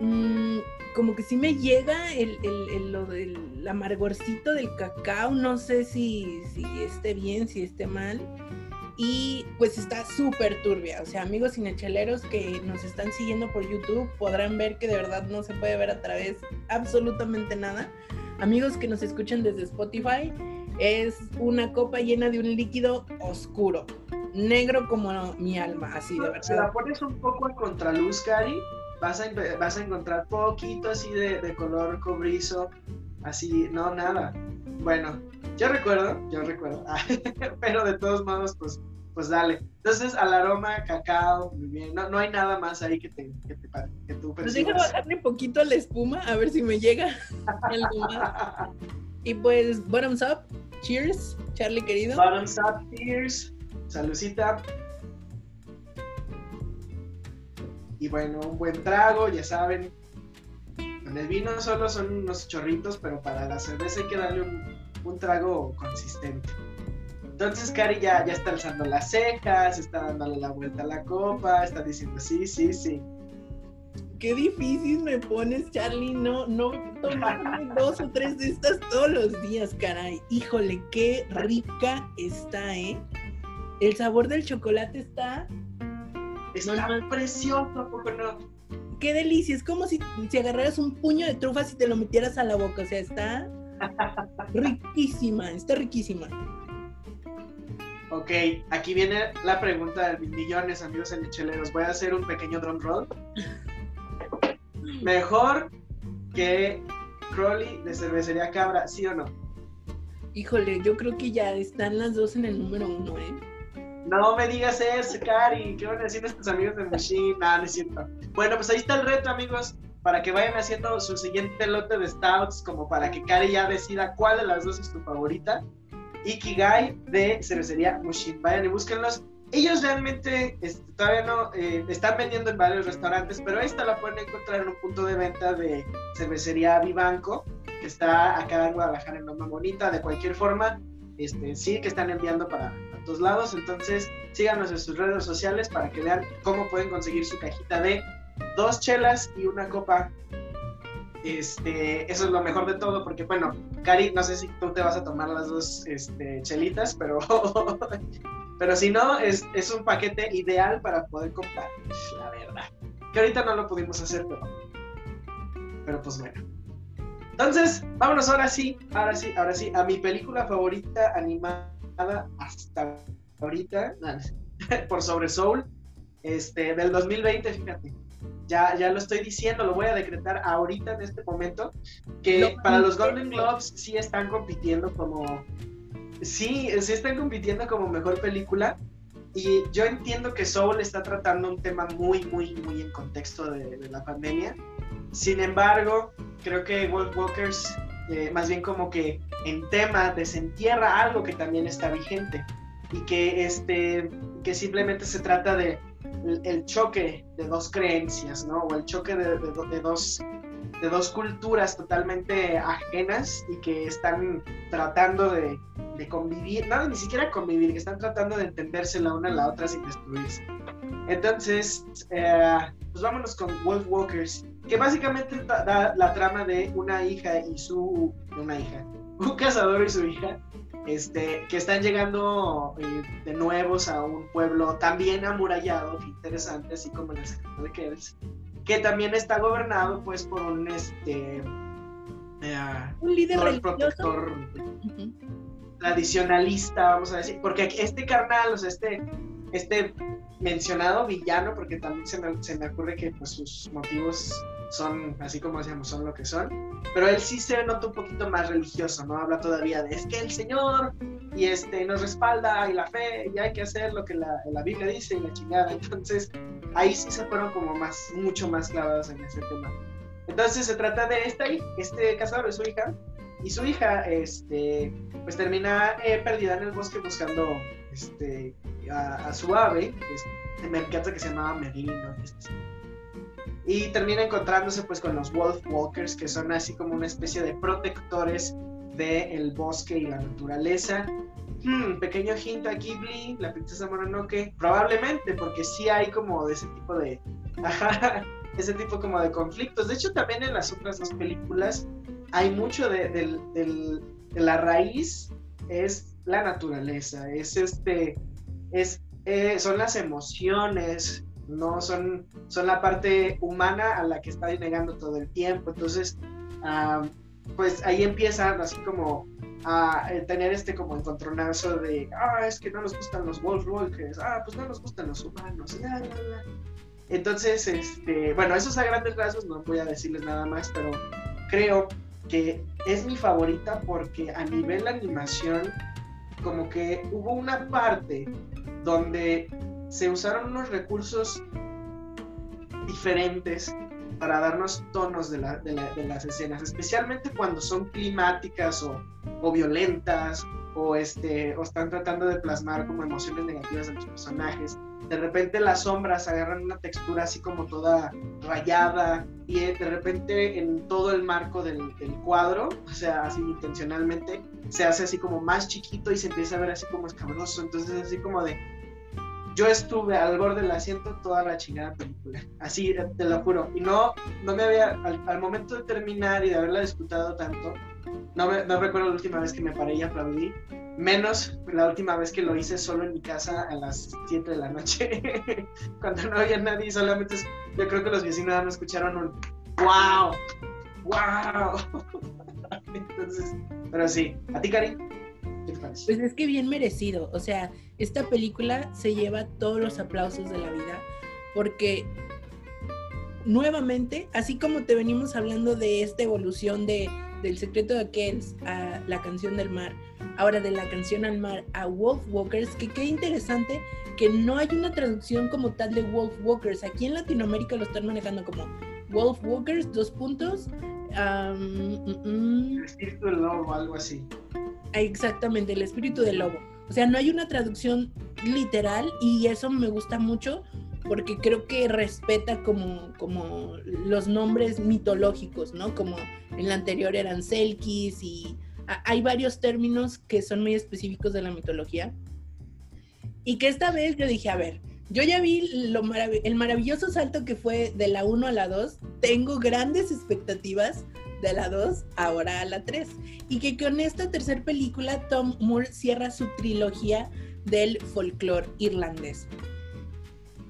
mm, como que sí me llega el, el, amargorcito del cacao, no sé si, si esté bien, si esté mal. Y pues está súper turbia. O sea, amigos cinecheleros que nos están siguiendo por YouTube podrán ver que de verdad no se puede ver a través absolutamente nada. Amigos que nos escuchan desde Spotify, es una copa llena de un líquido oscuro negro como mi alma, así de verdad. Si la pones un poco en contraluz, Cari, vas a, vas a encontrar poquito así de, color cobrizo, así, no, nada. Bueno, yo recuerdo, yo recuerdo, pero de todos modos, pues, pues dale. Entonces, al aroma, cacao, muy bien, no, no hay nada más ahí que te, que te que tú Pues deja bajarle un poquito la espuma, a ver si me llega algo más. Y pues, bottoms up, cheers, Charlie querido. Bottoms up, cheers. Salucita. Y bueno, un buen trago, ya saben. Con el vino solo son unos chorritos, pero para la cerveza hay que darle un, trago consistente. Entonces Cari ya, ya está alzando las cejas, está dándole la vuelta a la copa, está diciendo sí, sí, sí. Qué difícil me pones, Charlie. No, no tomarme dos o tres de estas todos los días, caray. Híjole, qué rica está, ¿eh? El sabor del chocolate está. Está precioso, poco no? qué delicia. Es como si, si agarraras un puño de trufas y te lo metieras a la boca. O sea, está riquísima, está riquísima. Ok, aquí viene la pregunta de millones, amigos enecheleros. Voy a hacer un pequeño drum roll. Mejor que Crowley de cervecería Cabra, ¿sí o no? Híjole, yo creo que ya están las dos en el número uno, ¿eh? No me digas eso, Cari. ¿Qué van a decir nuestros amigos de Machine? Nada, no es cierto. Bueno, pues ahí está el reto, amigos, para que vayan haciendo su siguiente lote de stouts, como para que Cari ya decida cuál de las dos es tu favorita. Ikigai de cervecería Mushin. Vayan y búsquenlos. Ellos realmente este, todavía no eh, están vendiendo en varios restaurantes, pero esta la pueden encontrar en un punto de venta de cervecería Vivanco, que está acá en Guadalajara en Loma Bonita. De cualquier forma, este, sí que están enviando para a todos lados. Entonces, síganos en sus redes sociales para que vean cómo pueden conseguir su cajita de dos chelas y una copa este, eso es lo mejor de todo, porque bueno, Cari, no sé si tú te vas a tomar las dos este, chelitas, pero, pero si no, es, es, un paquete ideal para poder comprar, la verdad. Que ahorita no lo pudimos hacer, pero, pero pues bueno. Entonces, vámonos ahora sí, ahora sí, ahora sí, a mi película favorita animada hasta ahorita, por sobre Soul, este, del 2020, fíjate ya, ya lo estoy diciendo, lo voy a decretar ahorita en este momento, que para los Golden Globes sí están compitiendo como, sí, sí están compitiendo como mejor película. Y yo entiendo que Soul está tratando un tema muy, muy, muy en contexto de, la pandemia. Sin embargo, creo que Wolf Walkers, eh, más bien como que en tema desentierra algo que también está vigente y que, este, que simplemente se trata de el, choque de dos creencias, ¿no? O el choque de, dos, de dos culturas totalmente ajenas y que están tratando de, convivir, no, ni siquiera convivir, que están tratando de entenderse la una a la otra sin destruirse. Entonces, eh, pues vámonos con Wolf Walkers, que básicamente da la trama de una hija y su... una hija, un cazador y su hija, este, que están llegando eh, de nuevos a un pueblo también amurallado, que interesante, así como el secreto de Kells, que también está gobernado pues por un este eh, un líder protector tradicionalista, vamos a decir, porque este carnal, o sea, este, este mencionado villano, porque también se me, se me ocurre que pues sus motivos son, así como decíamos, son lo que son. Pero él sí se nota un poquito más religioso, ¿no? Habla todavía de, es que el Señor y este, nos respalda y la fe y hay que hacer lo que la, la Biblia dice y la chingada. Entonces, ahí sí se fueron como más, mucho más clavados en ese tema. Entonces, se trata de esta, este casado de su hija, y su hija, este, pues termina eh, perdida en el bosque buscando, este, a, su ave, que me encanta que se llamaba Merlino, este, y termina encontrándose pues con los Wolf Walkers, que son así como una especie de protectores del bosque y la naturaleza. Hmm, pequeño hint a Ghibli, la princesa Mononoke, probablemente, porque sí hay como de ese tipo de... ese tipo como de conflictos. De hecho, también en las otras dos películas hay mucho de, de la raíz, es la naturaleza, es este, es, eh, son las emociones, no son, son la parte humana a la que está negando todo el tiempo. Entonces, pues ahí empiezan así como a eh, tener este como encontronazo de, ah, es que no nos gustan los Wolf Walkers, ah, pues no nos gustan los humanos, Entonces, este, bueno, esos a grandes rasgos, no voy a decirles nada más, pero creo que es mi favorita porque a nivel animación, como que hubo una parte donde se usaron unos recursos diferentes para darnos tonos de, las escenas, especialmente cuando son climáticas o, violentas o, este, o están tratando de plasmar como emociones negativas de los personajes. De repente las sombras agarran una textura así como toda rayada y eh, de repente en todo el marco del, del cuadro, o sea, así intencionalmente, se hace así como más chiquito y se empieza a ver así como escabroso. Entonces así como de, yo estuve al borde del asiento toda la chingada película. Así, te lo juro. Y no, no me había, al, momento de terminar y de haberla disfrutado tanto, No, me, no recuerdo la última vez que me paré y aplaudí. Menos la última vez que lo hice solo en mi casa a las 7 de la noche. Cuando no había nadie solamente yo creo que los vecinos no escucharon un wow, wow. Entonces, pero sí. ¿A ti, Cari? Pues es que bien merecido. O sea, esta película se lleva todos los aplausos de la vida porque nuevamente, así como te venimos hablando de esta evolución de del secreto de Kells a la canción del mar, ahora de la canción al mar a Wolf Walkers, que qué interesante que no hay una traducción como tal de Wolf Walkers. Aquí en Latinoamérica lo están manejando como Wolf Walkers, dos puntos. am, mm, mm, El lobo, algo así. Exactamente, el espíritu del lobo. O sea, no hay una traducción literal y eso me gusta mucho porque creo que respeta como, como los nombres mitológicos, ¿no? Como en la anterior eran Selkis y a- hay varios términos que son muy específicos de la mitología. Y que esta vez yo dije, a ver, yo ya vi lo marav- el maravilloso salto que fue de la 1 a la 2, tengo grandes expectativas de la 2 ahora a la 3 y que con esta tercera película Tom Moore cierra su trilogía del folclore irlandés.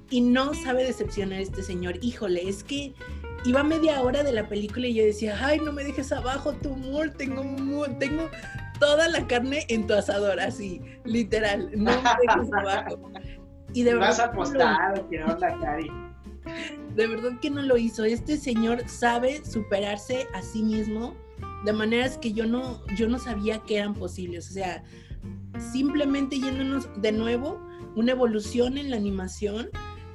Y no sabe decepcionar a este señor. Híjole, es que iba media hora de la película y yo decía, ay, no me dejes abajo, Tom Moore, tengo, tengo toda la carne en tu asador, así, literal, no me dejes abajo. Y de Vas verdad, a apostar, ¿qué onda, Cari? De verdad que no lo hizo. Este señor sabe superarse a sí mismo de maneras que yo no, yo no sabía que eran posibles. O sea, simplemente yéndonos de nuevo, una evolución en la animación.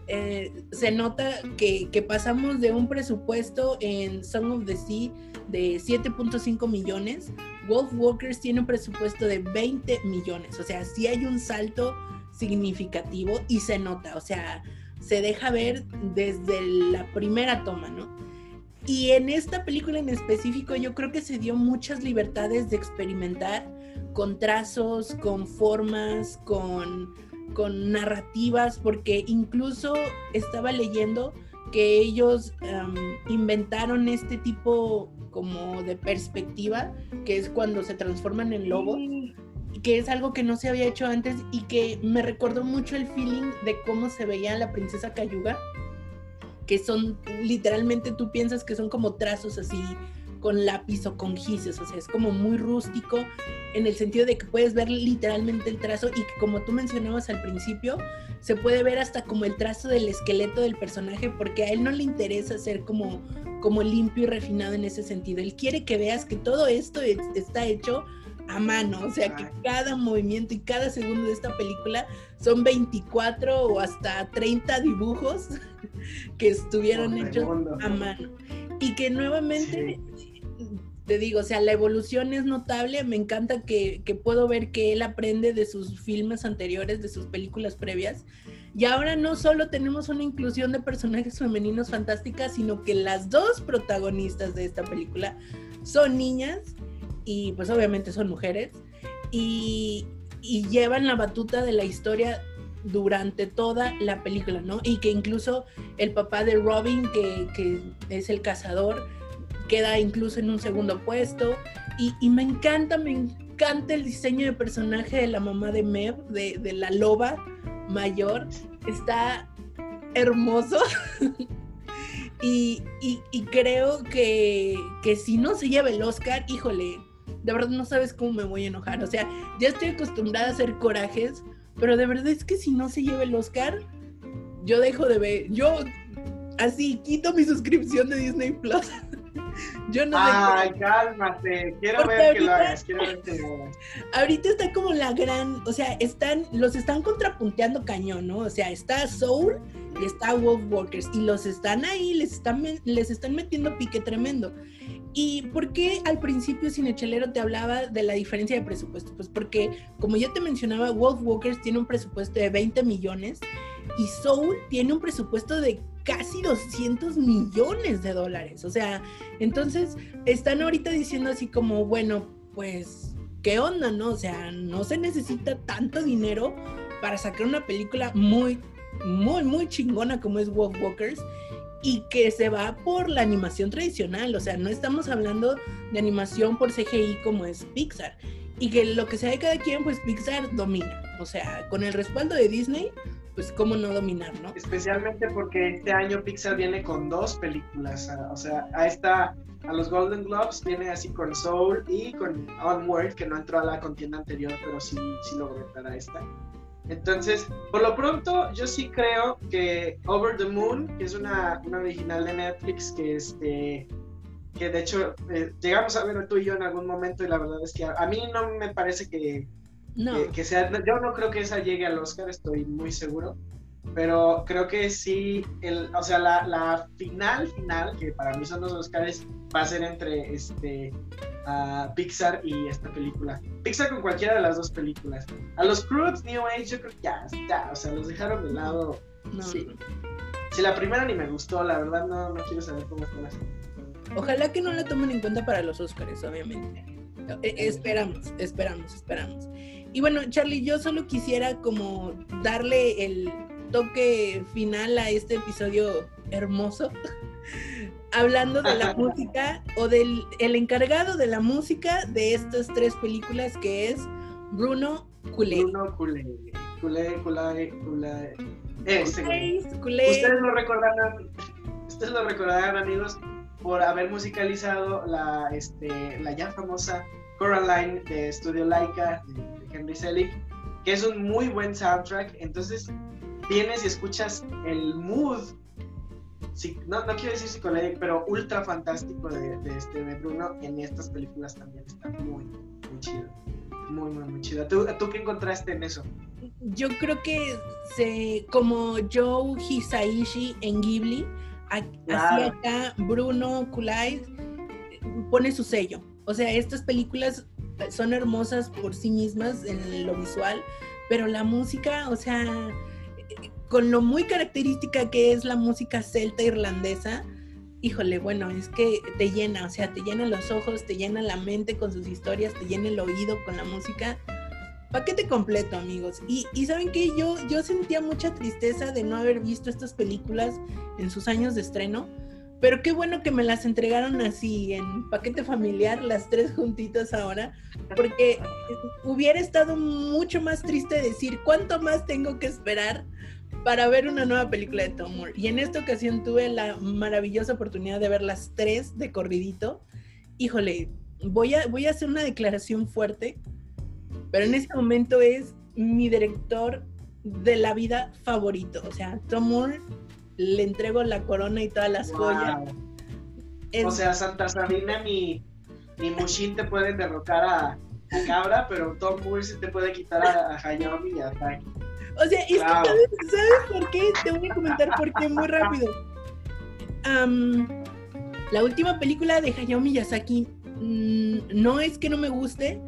eh, se nota que, que pasamos de un presupuesto en Song of the Sea de 7.5 millones. Wolf Walkers tiene un presupuesto de 20 millones. O sea, sí hay un salto significativo y se nota. O sea, se deja ver desde la primera toma, ¿no? Y en esta película en específico yo creo que se dio muchas libertades de experimentar con trazos, con formas, con, con narrativas, porque incluso estaba leyendo que ellos um, inventaron este tipo como de perspectiva, que es cuando se transforman en lobos que es algo que no se había hecho antes y que me recordó mucho el feeling de cómo se veía la princesa Cayuga, que son literalmente tú piensas que son como trazos así con lápiz o con gises, o sea, es como muy rústico en el sentido de que puedes ver literalmente el trazo y que como tú mencionabas al principio, se puede ver hasta como el trazo del esqueleto del personaje porque a él no le interesa ser como, como limpio y refinado en ese sentido, él quiere que veas que todo esto es- está hecho a mano, o sea que cada movimiento y cada segundo de esta película son 24 o hasta 30 dibujos que estuvieron hechos a mano. Y que nuevamente, te digo, o sea, la evolución es notable, me encanta que, que puedo ver que él aprende de sus filmes anteriores, de sus películas previas. Y ahora no solo tenemos una inclusión de personajes femeninos fantásticas, sino que las dos protagonistas de esta película son niñas y pues obviamente son mujeres y, llevan la batuta de la historia durante toda la película, ¿no? Y que incluso el papá de Robin, que, es el cazador, queda incluso en un segundo puesto. Y, me encanta, me encanta el diseño de personaje de la mamá de Mev, de, la loba mayor. Está hermoso. y, y- y creo que, que si no se lleva el Oscar, híjole, de verdad no sabes cómo me voy a enojar. O sea, ya estoy acostumbrada a hacer corajes, pero de verdad es que si no se lleva el Oscar, yo dejo de ver. Yo así quito mi suscripción de Disney Plus. yo no. Ay, cálmate. Quiero Porque ver que lo ahorita- hagas. Quiero ver que lo hagas. ahorita está como la gran, o sea, están, los están contrapunteando cañón, ¿no? O sea, está Soul y está Wolf Walkers y los están ahí, les están, les están metiendo pique tremendo. ¿Y por qué al principio Cinechelero te hablaba de la diferencia de presupuesto? Pues porque, como ya te mencionaba, Wolf Walkers tiene un presupuesto de 20 millones y Soul tiene un presupuesto de casi 200 millones de dólares. O sea, entonces están ahorita diciendo así como, bueno, pues, ¿qué onda, no? O sea, no se necesita tanto dinero para sacar una película muy, muy, muy chingona como es Wolf Walkers. Y que se va por la animación tradicional, o sea, no estamos hablando de animación por CGI como es Pixar, y que lo que sea de cada quien, pues Pixar domina, o sea, con el respaldo de Disney, pues cómo no dominar, ¿no? Especialmente porque este año Pixar viene con dos películas, o sea, a esta, a los Golden Globes viene así con Soul y con Onward, que no entró a la contienda anterior, pero sí, sí logró entrar a esta. Entonces, por lo pronto, yo sí creo que Over the Moon, que es una, una original de Netflix, que este que de hecho eh, llegamos a ver tú y yo en algún momento y la verdad es que a, mí no me parece que, que, sea, yo no creo que esa llegue al Oscar, estoy muy seguro, pero creo que sí, el, o sea, la, la final final, que para mí son los Oscars, va a ser entre este Pixar y esta película. Pixar con cualquiera de las dos películas. A los Croods, New Age, yo creo que ya, ya, o sea, los dejaron de lado. No. Sí. Si la primera ni me gustó, la verdad no, no quiero saber cómo están las. Ojalá que no la tomen en cuenta para los Oscars, obviamente. Eh, esperamos, esperamos, esperamos. Y bueno, Charlie, yo solo quisiera como darle el toque final a este episodio hermoso hablando de la música o del el encargado de la música de estas tres películas que es Bruno Culé. Bruno Culé. Culé, Culé, Culé. Ustedes lo recordarán, ustedes lo recordarán amigos por haber musicalizado la, este, la ya famosa Coraline de Studio Laika de Henry Selick, que es un muy buen soundtrack. Entonces vienes y escuchas el mood no, no quiero decir psicológico, pero ultra fantástico de, este, de Bruno en estas películas también está muy, muy chido. Muy, muy, muy chido. ¿Tú, ¿Tú qué encontraste en eso? Yo creo que se, como Joe Hisaishi en Ghibli, así acá Bruno Kulai pone su sello. O sea, estas películas son hermosas por sí mismas en lo visual, pero la música, o sea, con lo muy característica que es la música celta irlandesa, híjole, bueno, es que te llena, o sea, te llena los ojos, te llena la mente con sus historias, te llena el oído con la música. Paquete completo, amigos. Y, y saben que yo, yo sentía mucha tristeza de no haber visto estas películas en sus años de estreno, pero qué bueno que me las entregaron así, en paquete familiar, las tres juntitas ahora, porque hubiera estado mucho más triste decir cuánto más tengo que esperar para ver una nueva película de Tom Moore. Y en esta ocasión tuve la maravillosa oportunidad de ver las tres de corridito. Híjole, voy a, voy a hacer una declaración fuerte, pero en este momento es mi director de la vida favorito. O sea, Tom Moore le entrego la corona y todas las joyas. O sea, Santa Sabina ni, ni Mushin te pueden derrocar a, Cabra, pero Tom Moore sí te puede quitar a, a Hayao y a Taki. O sea, es que ¿sabes, por qué? Te voy a comentar por qué muy rápido. la última película de Hayao Miyazaki mm, no es que no me guste,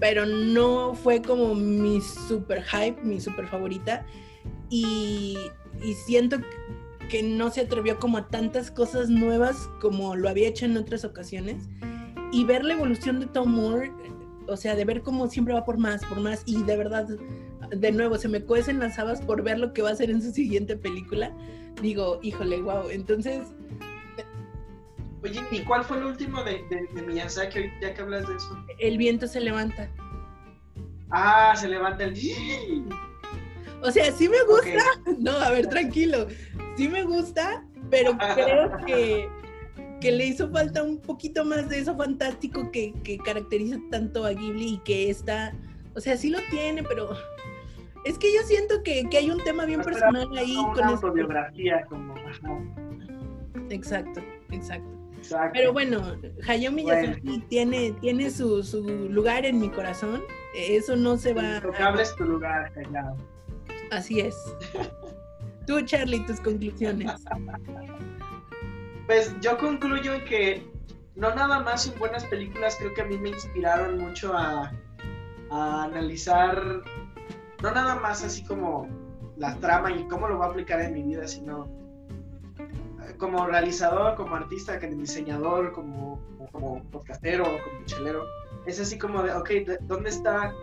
pero no fue como mi super hype, mi super favorita. Y, y siento que no se atrevió como a tantas cosas nuevas como lo había hecho en otras ocasiones. Y ver la evolución de Tom Moore, o sea, de ver cómo siempre va por más, por más, y de verdad de nuevo, se me cuecen las habas por ver lo que va a hacer en su siguiente película. Digo, híjole, wow. Entonces. Oye, ¿y cuál fue el último de, de, Miyazaki, ya que hablas de eso? El viento se levanta. Ah, se levanta el. O sea, sí me gusta. No, a ver, tranquilo. Sí me gusta, pero creo que, que le hizo falta un poquito más de eso fantástico que, que caracteriza tanto a Ghibli y que está. O sea, sí lo tiene, pero es que yo siento que, hay un tema bien personal ahí con autobiografía como exacto, exacto, Pero bueno, Hayao Miyazaki tiene, tiene su, lugar en mi corazón. Eso no se va. Intocable es tu lugar, Hayao. Así es. Tú, Charlie, tus conclusiones. Pues yo concluyo en que no nada más son buenas películas, creo que a mí me inspiraron mucho a, a analizar no nada más así como la trama y cómo lo voy a aplicar en mi vida, sino eh, como realizador, como artista, como diseñador, como, como podcastero, como chelero. Es así como de, ok, ¿dónde está,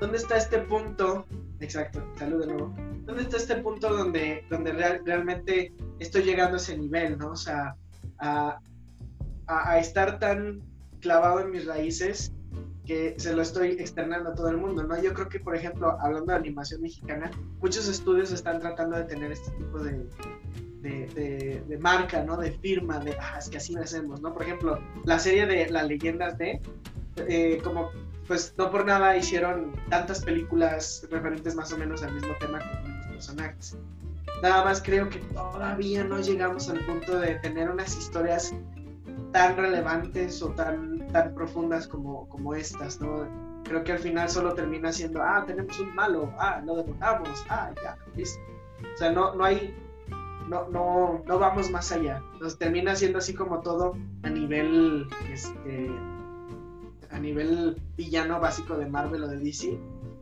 dónde está este punto? Exacto, salud de nuevo. ¿dónde está este punto donde, donde realmente estoy llegando a ese nivel, ¿no? O sea, a, a, estar tan clavado en mis raíces que se lo estoy externando a todo el mundo, ¿no? Yo creo que, por ejemplo, hablando de animación mexicana, muchos estudios están tratando de tener este tipo de, de, de, marca, ¿no? De firma, de, ah, es que así lo hacemos, ¿no? Por ejemplo, la serie de Las leyendas de, eh, como, pues no por nada hicieron tantas películas referentes más o menos al mismo tema con los personajes. Nada más creo que todavía no llegamos al punto de tener unas historias tan relevantes o tan, tan profundas como, como estas, ¿no? Creo que al final solo termina siendo, ah, tenemos un malo, ah, lo derrotamos, ah, ya, listo. O sea, no, no hay, no, no, no vamos más allá. Nos termina siendo así como todo a nivel, este, a nivel villano básico de Marvel o de DC.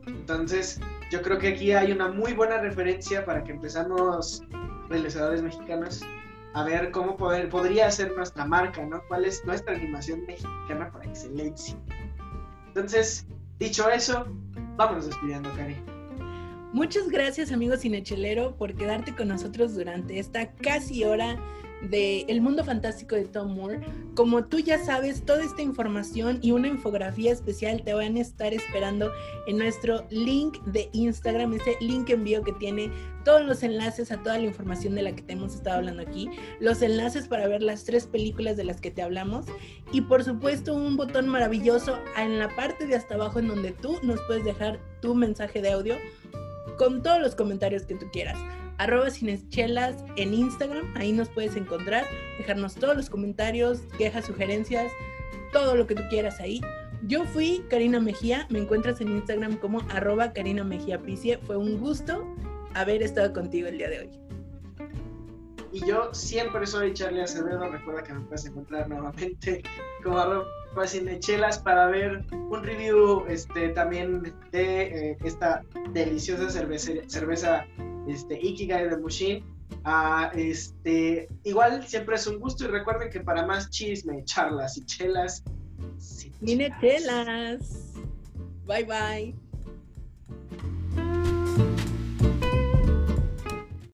Entonces, yo creo que aquí hay una muy buena referencia para que empezamos realizadores mexicanos a ver cómo poder, podría ser nuestra marca, ¿no? ¿Cuál es nuestra animación mexicana por excelencia? Entonces, dicho eso, vámonos despidiendo, Cari. Muchas gracias, amigo Cinechelero, por quedarte con nosotros durante esta casi hora de El Mundo Fantástico de Tom Moore. Como tú ya sabes, toda esta información y una infografía especial te van a estar esperando en nuestro link de Instagram, ese link envío que tiene todos los enlaces a toda la información de la que te hemos estado hablando aquí, los enlaces para ver las tres películas de las que te hablamos y por supuesto un botón maravilloso en la parte de hasta abajo en donde tú nos puedes dejar tu mensaje de audio con todos los comentarios que tú quieras arroba cinechelas en Instagram, ahí nos puedes encontrar, dejarnos todos los comentarios, quejas, sugerencias, todo lo que tú quieras ahí. Yo fui Karina Mejía, me encuentras en Instagram como arroba Karina Mejía Picie. Fue un gusto haber estado contigo el día de hoy. Y yo siempre soy Charlie Acevedo, recuerda que me puedes encontrar nuevamente como arroba cinechelas para ver un review este, también de eh, esta deliciosa cerveza, cerveza este, Ikigai de Mushin. Ah, este, igual siempre es un gusto y recuerden que para más chisme, charlas y chelas, chelas. Bye bye.